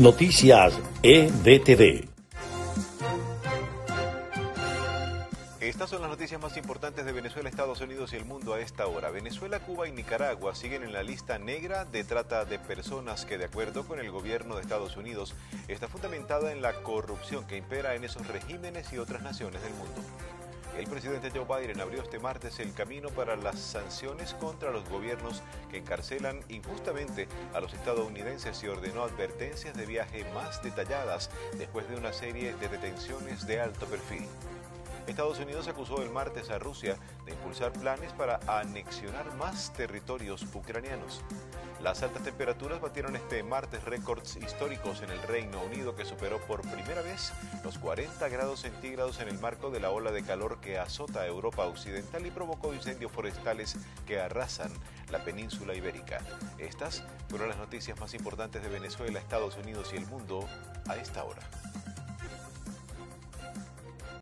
Noticias EDTV. Estas son las noticias más importantes de Venezuela, Estados Unidos y el mundo a esta hora. Venezuela, Cuba y Nicaragua siguen en la lista negra de trata de personas que, de acuerdo con el gobierno de Estados Unidos, está fundamentada en la corrupción que impera en esos regímenes y otras naciones del mundo. El presidente Joe Biden abrió este martes el camino para las sanciones contra los gobiernos que encarcelan injustamente a los estadounidenses y ordenó advertencias de viaje más detalladas después de una serie de detenciones de alto perfil. Estados Unidos acusó el martes a Rusia de impulsar planes para anexionar más territorios ucranianos. Las altas temperaturas batieron este martes récords históricos en el Reino Unido que superó por primera vez los 40 grados centígrados en el marco de la ola de calor que azota Europa Occidental y provocó incendios forestales que arrasan la península ibérica. Estas fueron las noticias más importantes de Venezuela, Estados Unidos y el mundo a esta hora.